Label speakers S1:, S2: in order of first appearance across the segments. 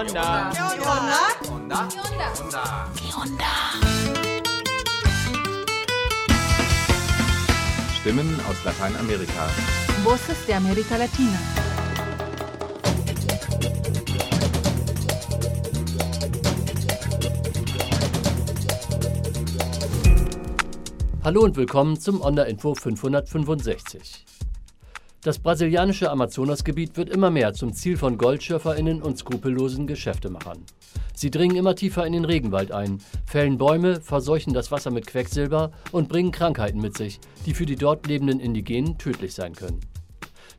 S1: onda?
S2: ¿Qué onda?
S1: onda?
S3: ¿Qué onda?
S4: Stimmen aus Lateinamerika.
S3: Voces de América Latina.
S5: Hallo und willkommen zum Onda Info 565. Das brasilianische Amazonasgebiet wird immer mehr zum Ziel von GoldschürferInnen und skrupellosen Geschäftemachern. Sie dringen immer tiefer in den Regenwald ein, fällen Bäume, verseuchen das Wasser mit Quecksilber und bringen Krankheiten mit sich, die für die dort lebenden Indigenen tödlich sein können.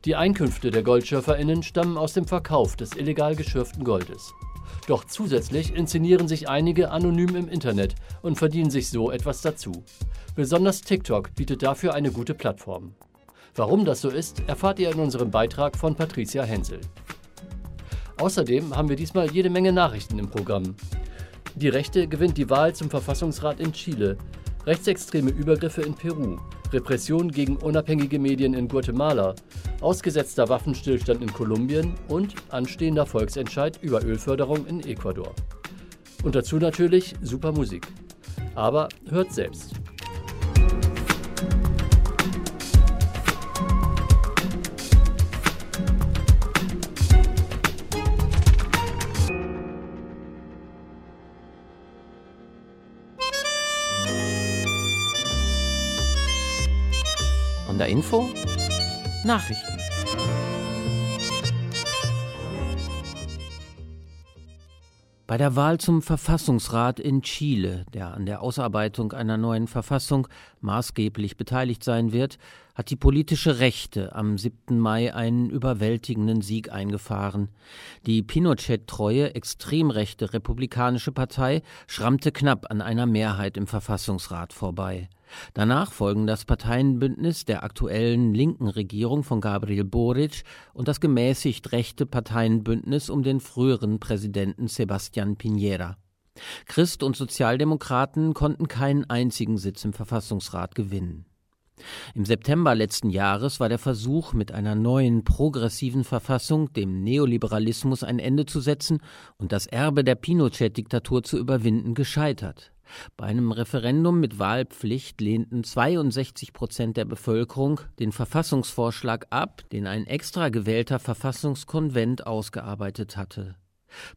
S5: Die Einkünfte der GoldschürferInnen stammen aus dem Verkauf des illegal geschürften Goldes. Doch zusätzlich inszenieren sich einige anonym im Internet und verdienen sich so etwas dazu. Besonders TikTok bietet dafür eine gute Plattform. Warum das so ist, erfahrt ihr in unserem Beitrag von Patricia Hensel. Außerdem haben wir diesmal jede Menge Nachrichten im Programm. Die Rechte gewinnt die Wahl zum Verfassungsrat in Chile, rechtsextreme Übergriffe in Peru, Repression gegen unabhängige Medien in Guatemala, ausgesetzter Waffenstillstand in Kolumbien und anstehender Volksentscheid über Ölförderung in Ecuador. Und dazu natürlich super Musik. Aber hört selbst.
S6: Onda Info Nachrichten. Bei der Wahl zum Verfassungsrat in Chile, der an der Ausarbeitung einer neuen Verfassung maßgeblich beteiligt sein wird, hat die politische Rechte am 7. Mai einen überwältigenden Sieg eingefahren. Die Pinochet-treue, extrem rechte Republikanische Partei schrammte knapp an einer Mehrheit im Verfassungsrat vorbei. Danach folgen das Parteienbündnis der aktuellen linken Regierung von Gabriel Boric und das gemäßigt rechte Parteienbündnis um den früheren Präsidenten Sebastián Piñera. Christ und Sozialdemokraten konnten keinen einzigen Sitz im Verfassungsrat gewinnen. Im September letzten Jahres war der Versuch, mit einer neuen progressiven Verfassung dem Neoliberalismus ein Ende zu setzen und das Erbe der Pinochet-Diktatur zu überwinden, gescheitert. Bei einem Referendum mit Wahlpflicht lehnten 62 Prozent der Bevölkerung den Verfassungsvorschlag ab, den ein extra gewählter Verfassungskonvent ausgearbeitet hatte.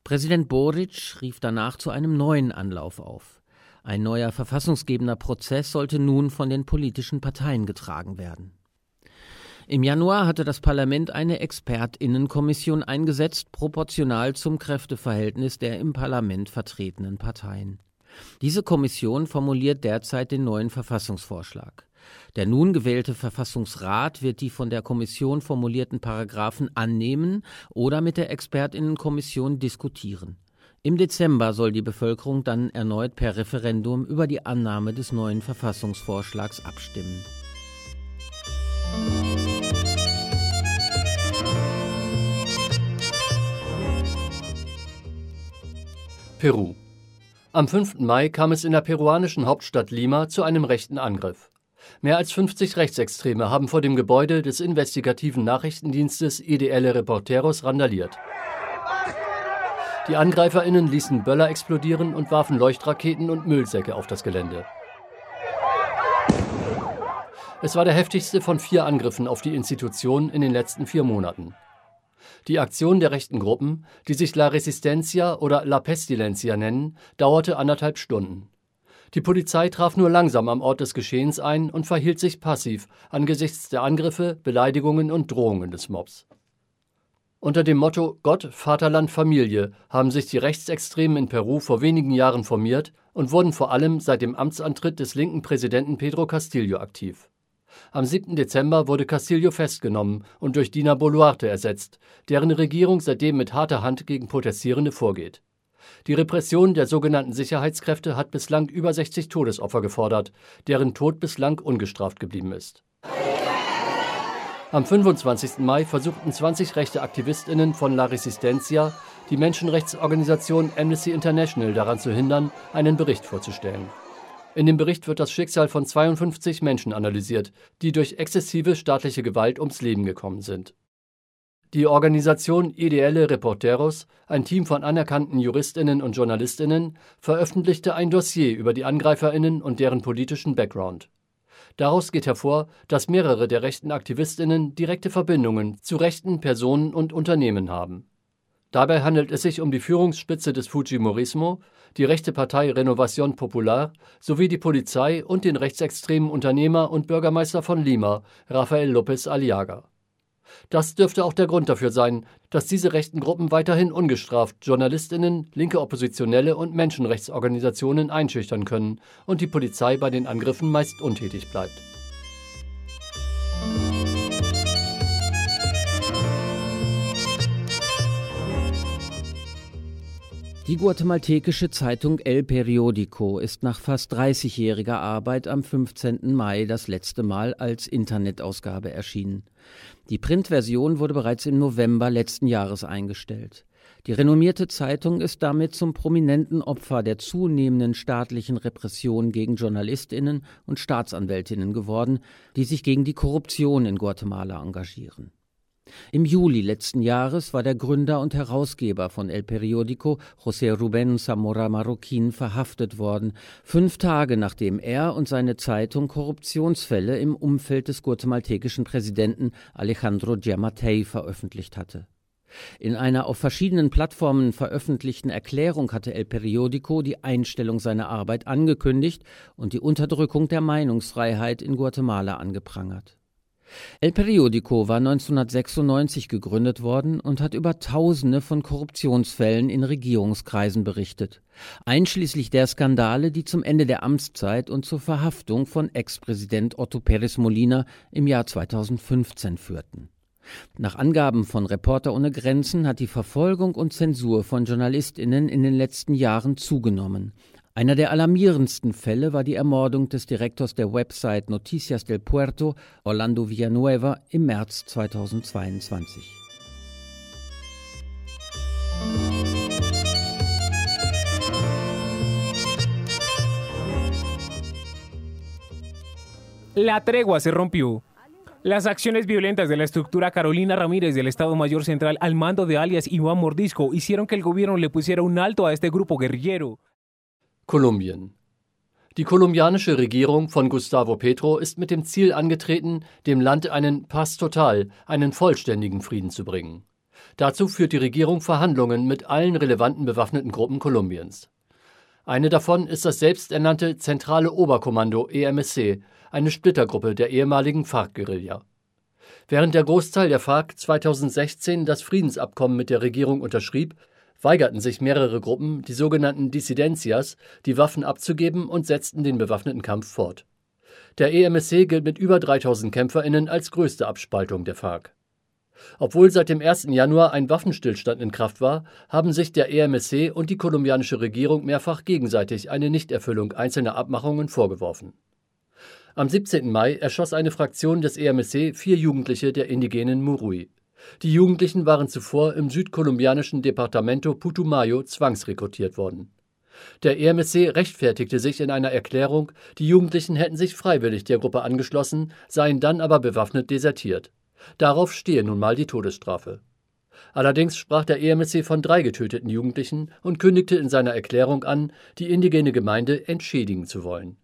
S6: Präsident Boric rief danach zu einem neuen Anlauf auf. Ein neuer verfassungsgebender Prozess sollte nun von den politischen Parteien getragen werden. Im Januar hatte das Parlament eine Expertinnenkommission eingesetzt, proportional zum Kräfteverhältnis der im Parlament vertretenen Parteien. Diese Kommission formuliert derzeit den neuen Verfassungsvorschlag. Der nun gewählte Verfassungsrat wird die von der Kommission formulierten Paragraphen annehmen oder mit der Expertinnenkommission diskutieren. Im Dezember soll die Bevölkerung dann erneut per Referendum über die Annahme des neuen Verfassungsvorschlags abstimmen.
S5: Peru. Am 5. Mai kam es in der peruanischen Hauptstadt Lima zu einem rechten Angriff. Mehr als 50 Rechtsextreme haben vor dem Gebäude des investigativen Nachrichtendienstes IDL Reporteros randaliert. Die AngreiferInnen ließen Böller explodieren und warfen Leuchtraketen und Müllsäcke auf das Gelände. Es war der heftigste von vier Angriffen auf die Institution in den letzten vier Monaten. Die Aktion der rechten Gruppen, die sich La Resistencia oder La Pestilencia nennen, dauerte anderthalb Stunden. Die Polizei traf nur langsam am Ort des Geschehens ein und verhielt sich passiv angesichts der Angriffe, Beleidigungen und Drohungen des Mobs. Unter dem Motto Gott, Vaterland, Familie haben sich die Rechtsextremen in Peru vor wenigen Jahren formiert und wurden vor allem seit dem Amtsantritt des linken Präsidenten Pedro Castillo aktiv. Am 7. Dezember wurde Castillo festgenommen und durch Dina Boluarte ersetzt, deren Regierung seitdem mit harter Hand gegen Protestierende vorgeht. Die Repression der sogenannten Sicherheitskräfte hat bislang über 60 Todesopfer gefordert, deren Tod bislang ungestraft geblieben ist. Am 25. Mai versuchten 20 rechte AktivistInnen von La Resistencia, die Menschenrechtsorganisation Amnesty International daran zu hindern, einen Bericht vorzustellen. In dem Bericht wird das Schicksal von 52 Menschen analysiert, die durch exzessive staatliche Gewalt ums Leben gekommen sind. Die Organisation Ideelle Reporteros, ein Team von anerkannten Juristinnen und Journalistinnen, veröffentlichte ein Dossier über die Angreiferinnen und deren politischen Background. Daraus geht hervor, dass mehrere der rechten Aktivistinnen direkte Verbindungen zu rechten Personen und Unternehmen haben. Dabei handelt es sich um die Führungsspitze des Fujimorismo, die rechte Partei Renovación Popular sowie die Polizei und den rechtsextremen Unternehmer und Bürgermeister von Lima, Rafael López Aliaga. Das dürfte auch der Grund dafür sein, dass diese rechten Gruppen weiterhin ungestraft Journalistinnen, linke Oppositionelle und Menschenrechtsorganisationen einschüchtern können und die Polizei bei den Angriffen meist untätig bleibt.
S6: Die guatemaltekische Zeitung El Periódico ist nach fast 30-jähriger Arbeit am 15. Mai das letzte Mal als Internetausgabe erschienen. Die Printversion wurde bereits im November letzten Jahres eingestellt. Die renommierte Zeitung ist damit zum prominenten Opfer der zunehmenden staatlichen Repression gegen Journalistinnen und Staatsanwältinnen geworden, die sich gegen die Korruption in Guatemala engagieren. Im Juli letzten Jahres war der Gründer und Herausgeber von El Periódico, José Rubén Zamora Marroquín, verhaftet worden, fünf Tage nachdem er und seine Zeitung Korruptionsfälle im Umfeld des guatemaltekischen Präsidenten Alejandro Giammattei veröffentlicht hatte. In einer auf verschiedenen Plattformen veröffentlichten Erklärung hatte El Periódico die Einstellung seiner Arbeit angekündigt und die Unterdrückung der Meinungsfreiheit in Guatemala angeprangert. El Periódico war 1996 gegründet worden und hat über Tausende von Korruptionsfällen in Regierungskreisen berichtet, einschließlich der Skandale, die zum Ende der Amtszeit und zur Verhaftung von Ex-Präsident Otto Pérez Molina im Jahr 2015 führten. Nach Angaben von Reporter ohne Grenzen hat die Verfolgung und Zensur von Journalistinnen in den letzten Jahren zugenommen. Einer der alarmierendsten Fälle war die Ermordung des Direktors der Website Noticias del Puerto, Orlando Villanueva, im März 2022.
S1: La tregua se rompió. Las acciones violentas de la estructura Carolina Ramírez del Estado Mayor Central al mando de alias Iván Mordisco hicieron que el gobierno le pusiera un alto a este grupo guerrillero.
S5: Kolumbien. Die kolumbianische Regierung von Gustavo Petro ist mit dem Ziel angetreten, dem Land einen Pass total, einen vollständigen Frieden zu bringen. Dazu führt die Regierung Verhandlungen mit allen relevanten bewaffneten Gruppen Kolumbiens. Eine davon ist das selbsternannte Zentrale Oberkommando EMSC, eine Splittergruppe der ehemaligen FARC-Guerilla. Während der Großteil der FARC 2016 das Friedensabkommen mit der Regierung unterschrieb, weigerten sich mehrere Gruppen, die sogenannten Dissidencias, die Waffen abzugeben und setzten den bewaffneten Kampf fort. Der EMSC gilt mit über 3000 KämpferInnen als größte Abspaltung der FARC. Obwohl seit dem 1. Januar ein Waffenstillstand in Kraft war, haben sich der EMSC und die kolumbianische Regierung mehrfach gegenseitig eine Nichterfüllung einzelner Abmachungen vorgeworfen. Am 17. Mai erschoss eine Fraktion des EMSC vier Jugendliche der indigenen Murui. Die Jugendlichen waren zuvor im südkolumbianischen Departamento Putumayo zwangsrekrutiert worden. Der EMSC rechtfertigte sich in einer Erklärung, die Jugendlichen hätten sich freiwillig der Gruppe angeschlossen, seien dann aber bewaffnet desertiert. Darauf stehe nun mal die Todesstrafe. Allerdings sprach der EMSC von drei getöteten Jugendlichen und kündigte in seiner Erklärung an, die indigene Gemeinde entschädigen zu wollen.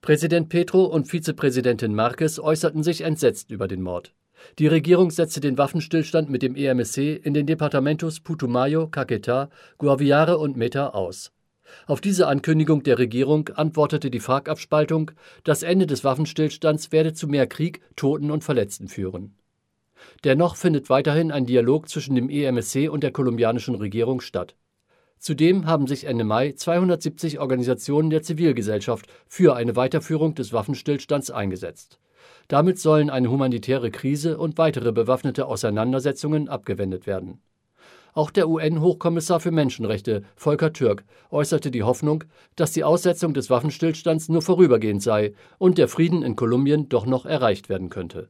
S5: Präsident Petro und Vizepräsidentin Marquez äußerten sich entsetzt über den Mord. Die Regierung setzte den Waffenstillstand mit dem EMSC in den Departamentos Putumayo, Caquetá, Guaviare und Meta aus. Auf diese Ankündigung der Regierung antwortete die FARC-Abspaltung, das Ende des Waffenstillstands werde zu mehr Krieg, Toten und Verletzten führen. Dennoch findet weiterhin ein Dialog zwischen dem EMSC und der kolumbianischen Regierung statt. Zudem haben sich Ende Mai 270 Organisationen der Zivilgesellschaft für eine Weiterführung des Waffenstillstands eingesetzt. Damit sollen eine humanitäre Krise und weitere bewaffnete Auseinandersetzungen abgewendet werden. Auch der UN-Hochkommissar für Menschenrechte, Volker Türk, äußerte die Hoffnung, dass die Aussetzung des Waffenstillstands nur vorübergehend sei und der Frieden in Kolumbien doch noch erreicht werden könnte.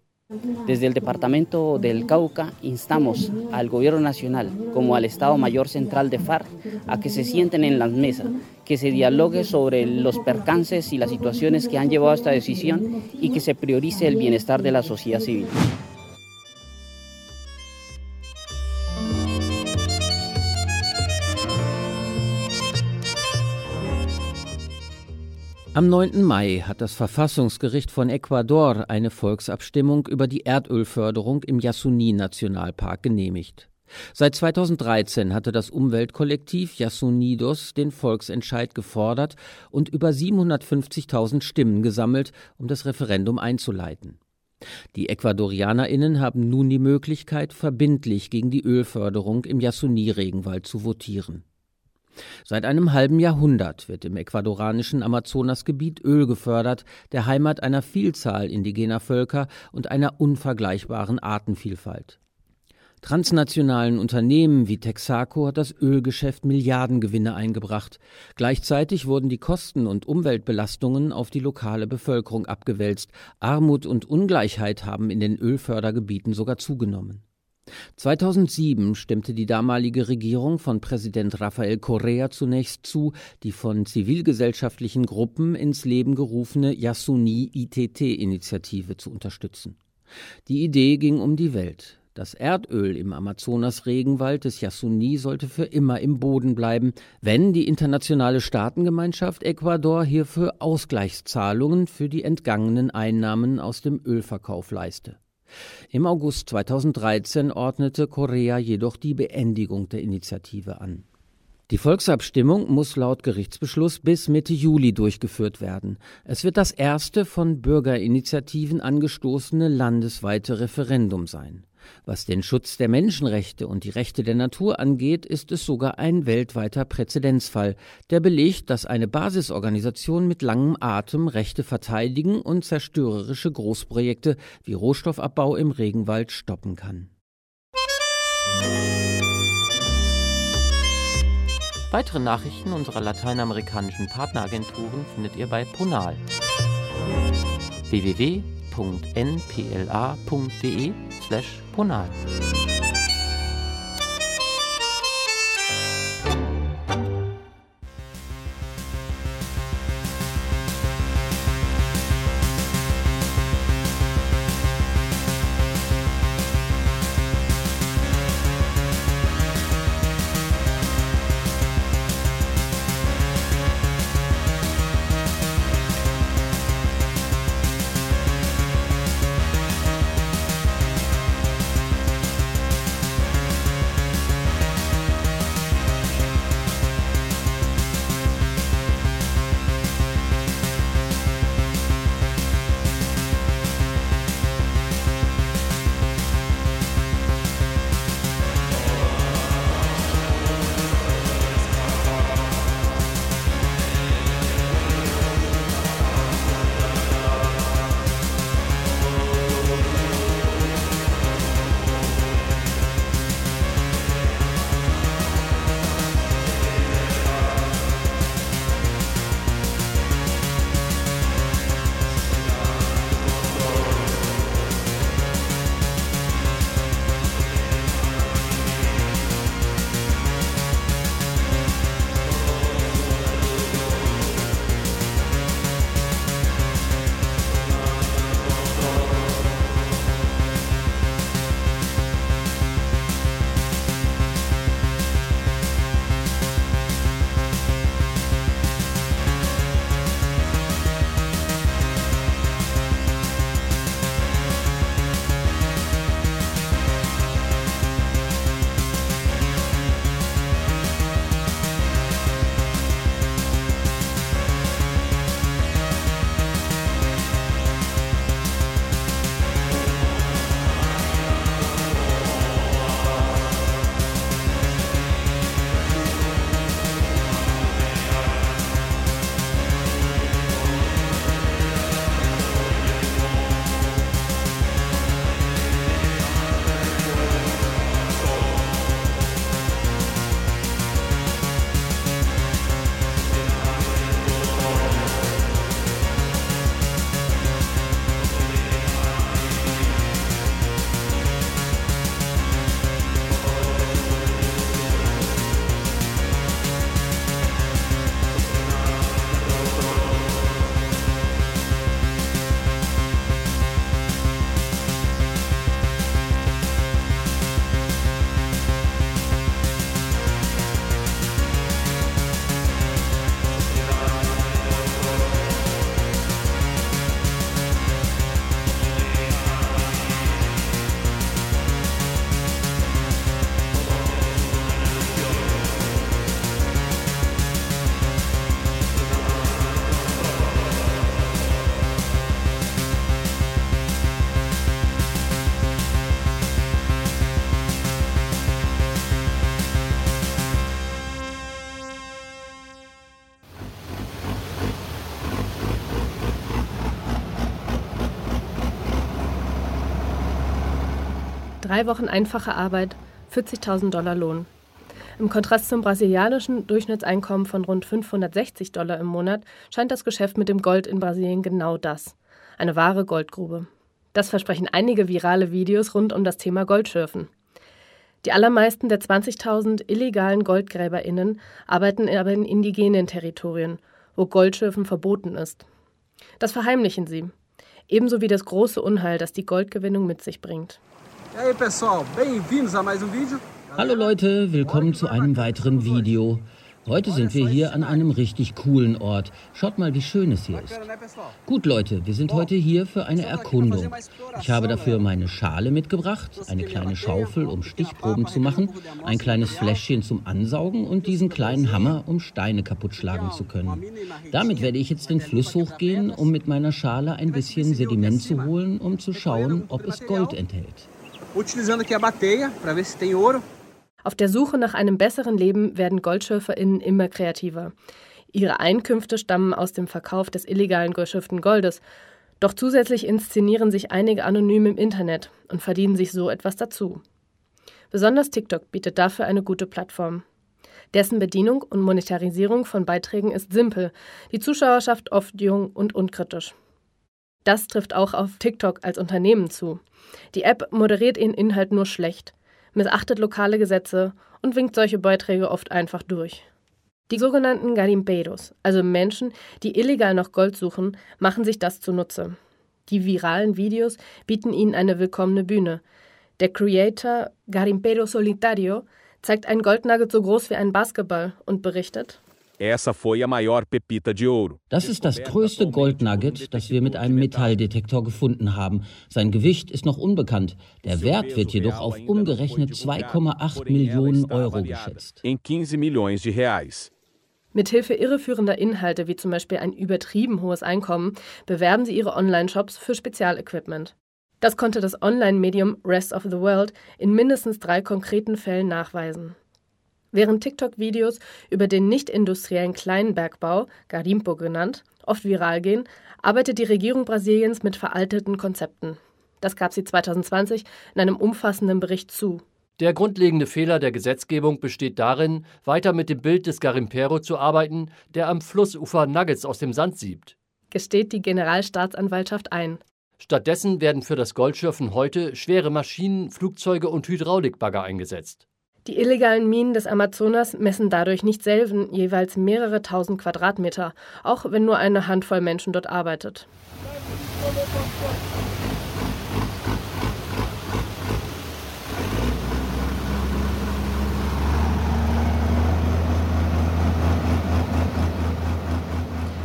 S2: Desde el Departamento del Cauca instamos al Gobierno Nacional como al Estado Mayor Central de FARC a que se sienten en las mesas, que se dialogue sobre los percances y las situaciones que han llevado a esta decisión y que se priorice el bienestar de la sociedad civil.
S6: Am 9. Mai hat das Verfassungsgericht von Ecuador eine Volksabstimmung über die Erdölförderung im Yasuni-Nationalpark genehmigt. Seit 2013 hatte das Umweltkollektiv Yasunidos den Volksentscheid gefordert und über 750.000 Stimmen gesammelt, um das Referendum einzuleiten. Die EcuadorianerInnen haben nun die Möglichkeit, verbindlich gegen die Ölförderung im Yasuni-Regenwald zu votieren. Seit einem halben Jahrhundert wird im ecuadoranischen Amazonasgebiet Öl gefördert, der Heimat einer Vielzahl indigener Völker und einer unvergleichbaren Artenvielfalt. Transnationalen Unternehmen wie Texaco hat das Ölgeschäft Milliardengewinne eingebracht. Gleichzeitig wurden die Kosten und Umweltbelastungen auf die lokale Bevölkerung abgewälzt. Armut und Ungleichheit haben in den Ölfördergebieten sogar zugenommen. 2007 stimmte die damalige Regierung von Präsident Rafael Correa zunächst zu, die von zivilgesellschaftlichen Gruppen ins Leben gerufene Yasuni ITT-Initiative zu unterstützen. Die Idee ging um die Welt. Das Erdöl im Amazonas-Regenwald des Yasuni sollte für immer im Boden bleiben, wenn die internationale Staatengemeinschaft Ecuador hierfür Ausgleichszahlungen für die entgangenen Einnahmen aus dem Ölverkauf leiste. Im August 2013 ordnete Korea jedoch die Beendigung der Initiative an. Die Volksabstimmung muss laut Gerichtsbeschluss bis Mitte Juli durchgeführt werden. Es wird das erste von Bürgerinitiativen angestoßene landesweite Referendum sein. Was den Schutz der Menschenrechte und die Rechte der Natur angeht, ist es sogar ein weltweiter Präzedenzfall, der belegt, dass eine Basisorganisation mit langem Atem Rechte verteidigen und zerstörerische Großprojekte wie Rohstoffabbau im Regenwald stoppen kann.
S7: Weitere Nachrichten unserer lateinamerikanischen Partneragenturen findet ihr bei Ponal www.npla.de/ponal.
S8: Drei Wochen einfache Arbeit, 40.000 Dollar Lohn. Im Kontrast zum brasilianischen Durchschnittseinkommen von rund 560 Dollar im Monat scheint das Geschäft mit dem Gold in Brasilien genau das. Eine wahre Goldgrube. Das versprechen einige virale Videos rund um das Thema Goldschürfen. Die allermeisten der 20.000 illegalen GoldgräberInnen arbeiten aber in indigenen Territorien, wo Goldschürfen verboten ist. Das verheimlichen sie. Ebenso wie das große Unheil, das die Goldgewinnung mit sich bringt.
S9: Vídeo.
S6: Hallo Leute, willkommen zu einem weiteren Video. Heute sind wir hier an einem richtig coolen Ort. Schaut mal, wie schön es hier ist. Gut Leute, wir sind heute hier für eine Erkundung. Ich habe dafür meine Schale mitgebracht, eine kleine Schaufel, um Stichproben zu machen, ein kleines Fläschchen zum Ansaugen und diesen kleinen Hammer, um Steine kaputt schlagen zu können. Damit werde ich jetzt den Fluss hochgehen, um mit meiner Schale ein bisschen Sediment zu holen, um zu schauen, ob es Gold enthält.
S9: Utilizando aqui a bateia para ver se tem ouro.
S8: Auf der Suche nach einem besseren Leben werden GoldschürferInnen immer kreativer. Ihre Einkünfte stammen aus dem Verkauf des illegalen geschürften Goldes. Doch zusätzlich inszenieren sich einige anonym im Internet und verdienen sich so etwas dazu. Besonders TikTok bietet dafür eine gute Plattform. Dessen Bedienung und Monetarisierung von Beiträgen ist simpel, die Zuschauerschaft oft jung und unkritisch. Das trifft auch auf TikTok als Unternehmen zu. Die App moderiert ihren Inhalt nur schlecht missachtet lokale Gesetze und winkt solche Beiträge oft einfach durch. Die sogenannten Garimpeiros, also Menschen, die illegal nach Gold suchen, machen sich das zunutze. Die viralen Videos bieten ihnen eine willkommene Bühne. Der Creator Garimpero Solitario zeigt einen Goldnugget so groß wie ein Basketball und berichtet:
S10: Essa foi a maior pepita de ouro.
S6: Das ist das größte Goldnugget, das wir mit einem Metalldetektor gefunden haben. Sein Gewicht ist noch unbekannt. Der Wert wird jedoch auf umgerechnet 2,8 Millionen Euro geschätzt.
S10: Em 15 milhões de reais.
S8: Mithilfe irreführender Inhalte wie zum Beispiel ein übertrieben hohes Einkommen bewerben sie ihre Online-Shops für Spezialequipment. Das konnte das Online-Medium Rest of the World in mindestens drei konkreten Fällen nachweisen. Während TikTok-Videos über den nicht-industriellen Kleinbergbau, Garimpo genannt, oft viral gehen, arbeitet die Regierung Brasiliens mit veralteten Konzepten. Das gab sie 2020 in einem umfassenden Bericht zu.
S5: Der grundlegende Fehler der Gesetzgebung besteht darin, weiter mit dem Bild des Garimpero zu arbeiten, der am Flussufer Nuggets aus dem Sand siebt.
S8: Gesteht die Generalstaatsanwaltschaft ein.
S5: Stattdessen werden für das Goldschürfen heute schwere Maschinen, Flugzeuge und Hydraulikbagger eingesetzt.
S8: Die illegalen Minen des Amazonas messen dadurch nicht selten jeweils mehrere tausend Quadratmeter, auch wenn nur eine Handvoll Menschen dort arbeitet.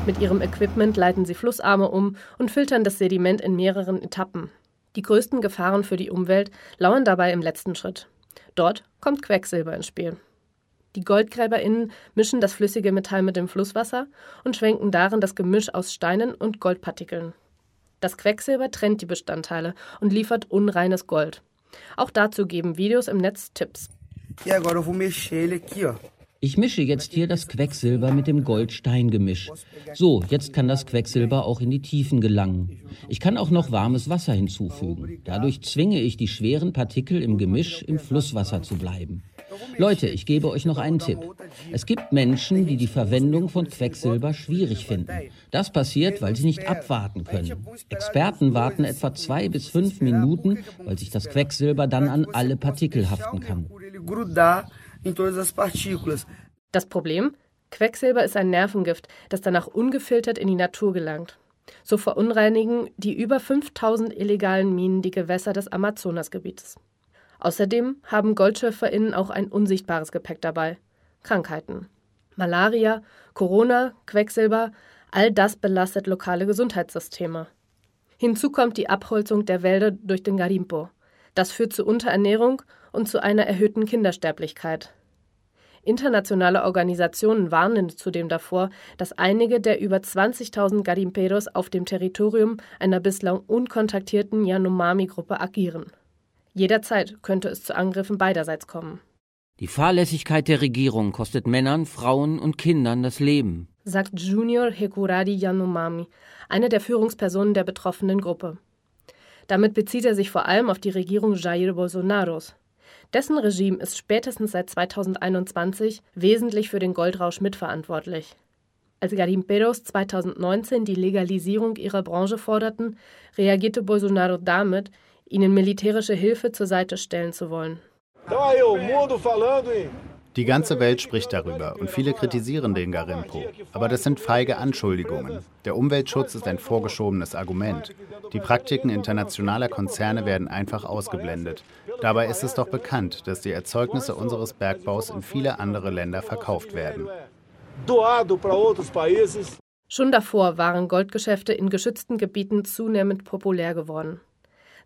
S8: Mit ihrem Equipment leiten sie Flussarme um und filtern das Sediment in mehreren Etappen. Die größten Gefahren für die Umwelt lauern dabei im letzten Schritt. Dort kommt Quecksilber ins Spiel. Die GoldgräberInnen mischen das flüssige Metall mit dem Flusswasser und schwenken darin das Gemisch aus Steinen und Goldpartikeln. Das Quecksilber trennt die Bestandteile und liefert unreines Gold. Auch dazu geben Videos im Netz Tipps.
S11: E agora eu vou mexer ele aqui, ó.
S6: Ich mische jetzt hier das Quecksilber mit dem Goldsteingemisch. So, jetzt kann das Quecksilber auch in die Tiefen gelangen. Ich kann auch noch warmes Wasser hinzufügen. Dadurch zwinge ich die schweren Partikel im Gemisch im Flusswasser zu bleiben. Leute, ich gebe euch noch einen Tipp. Es gibt Menschen, die die Verwendung von Quecksilber schwierig finden. Das passiert, weil sie nicht abwarten können. Experten warten etwa zwei bis fünf Minuten, weil sich das Quecksilber dann an alle Partikel haften kann.
S11: Em todas as partículas.
S8: Das Problem? Quecksilber ist ein Nervengift, das danach ungefiltert in die Natur gelangt. So verunreinigen die über 5000 illegalen Minen die Gewässer des Amazonasgebietes. Außerdem haben GoldschürferInnen auch ein unsichtbares Gepäck dabei: Krankheiten. Malaria, Corona, Quecksilber, all das belastet lokale Gesundheitssysteme. Hinzu kommt die Abholzung der Wälder durch den Garimpo. Das führt zu Unterernährung und zu einer erhöhten Kindersterblichkeit. Internationale Organisationen warnen zudem davor, dass einige der über 20.000 Garimperos auf dem Territorium einer bislang unkontaktierten Yanomami-Gruppe agieren. Jederzeit könnte es zu Angriffen beiderseits kommen.
S6: Die Fahrlässigkeit der Regierung kostet Männern, Frauen und Kindern das Leben,
S8: sagt Junior Hekuradi Yanomami, eine der Führungspersonen der betroffenen Gruppe. Damit bezieht er sich vor allem auf die Regierung Jair Bolsonaros. Dessen Regime ist spätestens seit 2021 wesentlich für den Goldrausch mitverantwortlich. Als Garimperos 2019 die Legalisierung ihrer Branche forderten, reagierte Bolsonaro damit, ihnen militärische Hilfe zur Seite stellen zu wollen.
S12: Die ganze Welt spricht darüber und viele kritisieren den Garimpo. Aber das sind feige Anschuldigungen. Der Umweltschutz ist ein vorgeschobenes Argument. Die Praktiken internationaler Konzerne werden einfach ausgeblendet. Dabei ist es doch bekannt, dass die Erzeugnisse unseres Bergbaus in viele andere Länder verkauft werden.
S8: Schon davor waren Goldgeschäfte in geschützten Gebieten zunehmend populär geworden.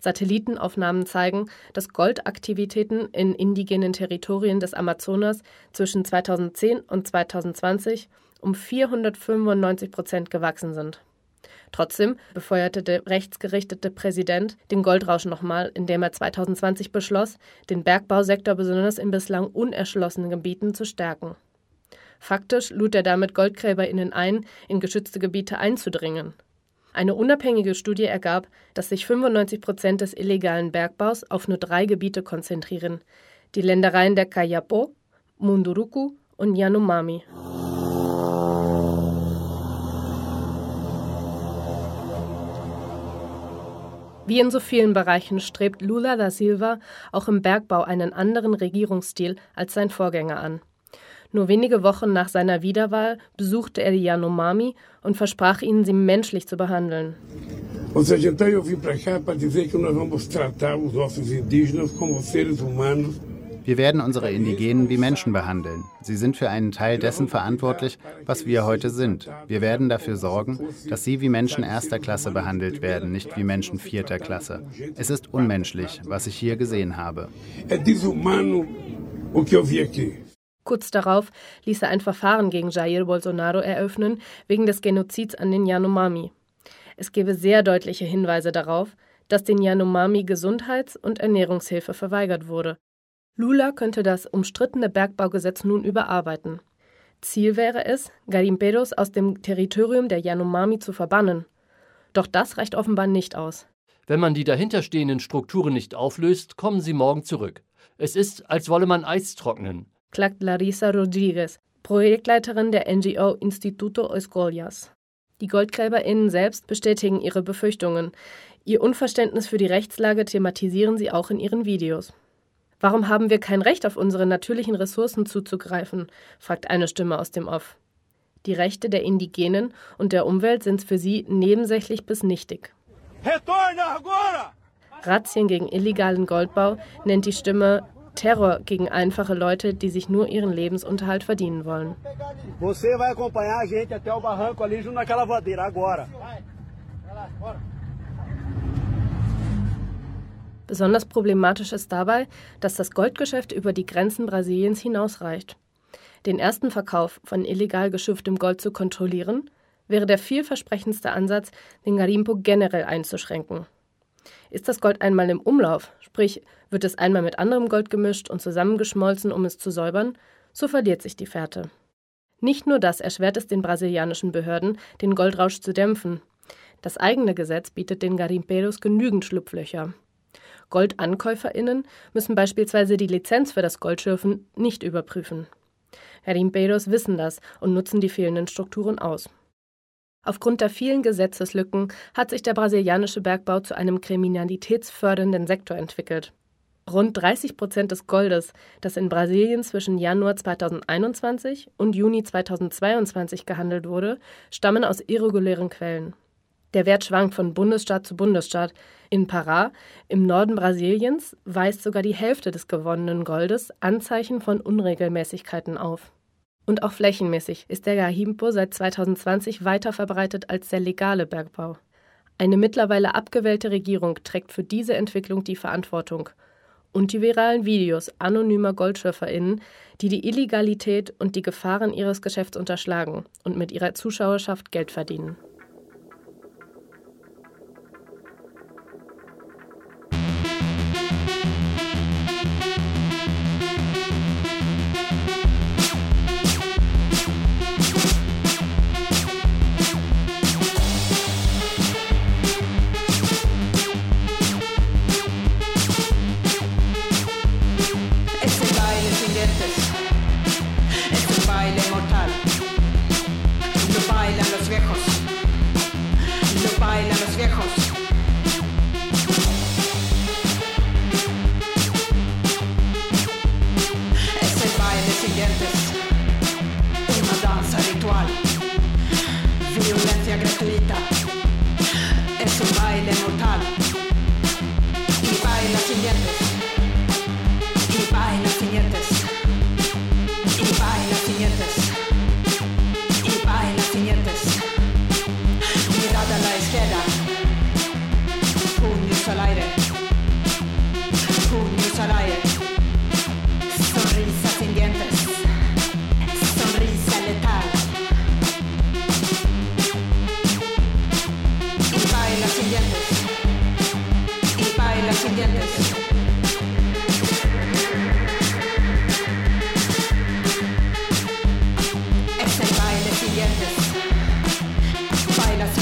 S8: Satellitenaufnahmen zeigen, dass Goldaktivitäten in indigenen Territorien des Amazonas zwischen 2010 und 2020 um 495 Prozent gewachsen sind. Trotzdem befeuerte der rechtsgerichtete Präsident den Goldrausch nochmal, indem er 2020 beschloss, den Bergbausektor besonders in bislang unerschlossenen Gebieten zu stärken. Faktisch lud er damit GoldgräberInnen ein, in geschützte Gebiete einzudringen. Eine unabhängige Studie ergab, dass sich 95 Prozent des illegalen Bergbaus auf nur drei Gebiete konzentrieren: die Ländereien der Kayapo, Munduruku und Yanomami. Wie in so vielen Bereichen strebt Lula da Silva auch im Bergbau einen anderen Regierungsstil als sein Vorgänger an. Nur wenige Wochen nach seiner Wiederwahl besuchte er die Yanomami und versprach ihnen, sie menschlich zu behandeln.
S12: Wir werden unsere Indigenen wie Menschen behandeln. Sie sind für einen Teil dessen verantwortlich, was wir heute sind. Wir werden dafür sorgen, dass sie wie Menschen erster Klasse behandelt werden, nicht wie Menschen vierter Klasse. Es ist unmenschlich, was ich hier gesehen habe.
S8: Kurz darauf ließ er ein Verfahren gegen Jair Bolsonaro eröffnen, wegen des Genozids an den Yanomami. Es gebe sehr deutliche Hinweise darauf, dass den Yanomami Gesundheits- und Ernährungshilfe verweigert wurde. Lula könnte das umstrittene Bergbaugesetz nun überarbeiten. Ziel wäre es, Garimperos aus dem Territorium der Yanomami zu verbannen. Doch das reicht offenbar nicht aus.
S5: Wenn man die dahinterstehenden Strukturen nicht auflöst, kommen sie morgen zurück. Es ist, als wolle man Eis trocknen
S8: klagt Larissa Rodriguez, Projektleiterin der NGO Instituto Escolias. Die GoldgräberInnen selbst bestätigen ihre Befürchtungen. Ihr Unverständnis für die Rechtslage thematisieren sie auch in ihren Videos. Warum haben wir kein Recht, auf unsere natürlichen Ressourcen zuzugreifen? fragt eine Stimme aus dem Off. Die Rechte der Indigenen und der Umwelt sind für sie nebensächlich bis nichtig. Razzien gegen illegalen Goldbau nennt die Stimme Terror gegen einfache Leute, die sich nur ihren Lebensunterhalt verdienen wollen. Besonders problematisch ist dabei, dass das Goldgeschäft über die Grenzen Brasiliens hinausreicht. Den ersten Verkauf von illegal geschürftem Gold zu kontrollieren, wäre der vielversprechendste Ansatz, den Garimpo generell einzuschränken. Ist das Gold einmal im Umlauf, sprich wird es einmal mit anderem Gold gemischt und zusammengeschmolzen, um es zu säubern, so verliert sich die Fährte. Nicht nur das erschwert es den brasilianischen Behörden, den Goldrausch zu dämpfen. Das eigene Gesetz bietet den Garimperos genügend Schlupflöcher. GoldankäuferInnen müssen beispielsweise die Lizenz für das Goldschürfen nicht überprüfen. Garimperos wissen das und nutzen die fehlenden Strukturen aus. Aufgrund der vielen Gesetzeslücken hat sich der brasilianische Bergbau zu einem kriminalitätsfördernden Sektor entwickelt. Rund 30 Prozent des Goldes, das in Brasilien zwischen Januar 2021 und Juni 2022 gehandelt wurde, stammen aus irregulären Quellen. Der Wert schwankt von Bundesstaat zu Bundesstaat. In Pará, im Norden Brasiliens, weist sogar die Hälfte des gewonnenen Goldes Anzeichen von Unregelmäßigkeiten auf. Und auch flächenmäßig ist der Gahimpo seit 2020 weiter verbreitet als der legale Bergbau. Eine mittlerweile abgewählte Regierung trägt für diese Entwicklung die Verantwortung. Und die viralen Videos anonymer GoldschürferInnen, die die Illegalität und die Gefahren ihres Geschäfts unterschlagen und mit ihrer Zuschauerschaft Geld verdienen.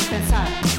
S13: pensar.